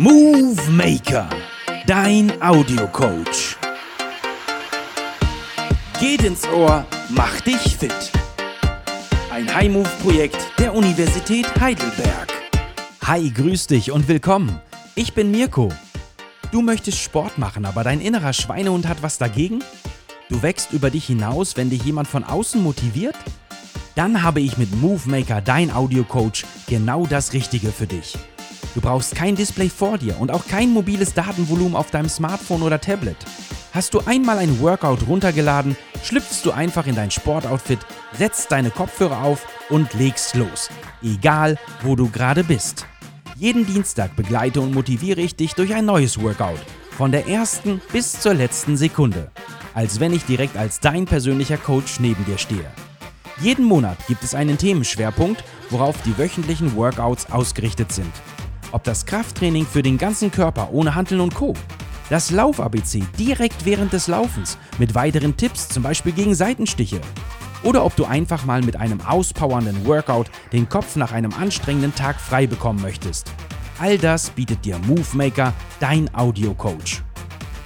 Movie Maker, dein Audiocoach. Geht ins Ohr, mach dich fit. Ein High-Move-Projekt der Universität Heidelberg. Hi, grüß dich und willkommen. Ich bin Mirko. Du möchtest Sport machen, aber dein innerer Schweinehund hat was dagegen? Du wächst über dich hinaus, wenn dich jemand von außen motiviert? Dann habe ich mit MoveMaker, dein Audiocoach, genau das Richtige für dich. Du brauchst kein Display vor dir und auch kein mobiles Datenvolumen auf deinem Smartphone oder Tablet. Hast du einmal ein Workout runtergeladen, schlüpfst du einfach in dein Sportoutfit, setzt deine Kopfhörer auf und legst los. Egal, wo du gerade bist. Jeden Dienstag begleite und motiviere ich dich durch ein neues Workout. Von der ersten bis zur letzten Sekunde. Als wenn ich direkt als dein persönlicher Coach neben dir stehe. Jeden Monat gibt es einen Themenschwerpunkt, worauf die wöchentlichen Workouts ausgerichtet sind. Ob das Krafttraining für den ganzen Körper ohne Hanteln und Co. Das Lauf-ABC direkt während des Laufens mit weiteren Tipps, zum Beispiel gegen Seitenstiche. Oder ob du einfach mal mit einem auspowernden Workout den Kopf nach einem anstrengenden Tag frei bekommen möchtest. All das bietet dir MoveMaker, dein Audio-Coach.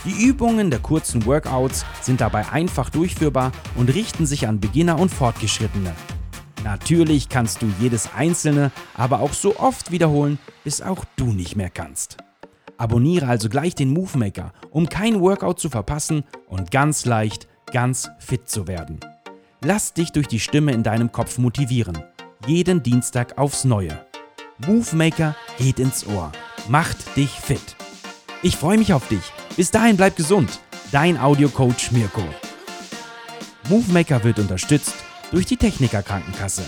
Die Übungen der kurzen Workouts sind dabei einfach durchführbar und richten sich an Beginner und Fortgeschrittene. Natürlich kannst du jedes einzelne, aber auch so oft wiederholen, bis auch du nicht mehr kannst. Abonniere also gleich den Movemaker, um kein Workout zu verpassen und ganz leicht, ganz fit zu werden. Lass dich durch die Stimme in deinem Kopf motivieren. Jeden Dienstag aufs Neue. Movemaker geht ins Ohr. Macht dich fit. Ich freue mich auf dich. Bis dahin bleib gesund. Dein Audiocoach Mirko. Movemaker wird unterstützt durch die Techniker Krankenkasse.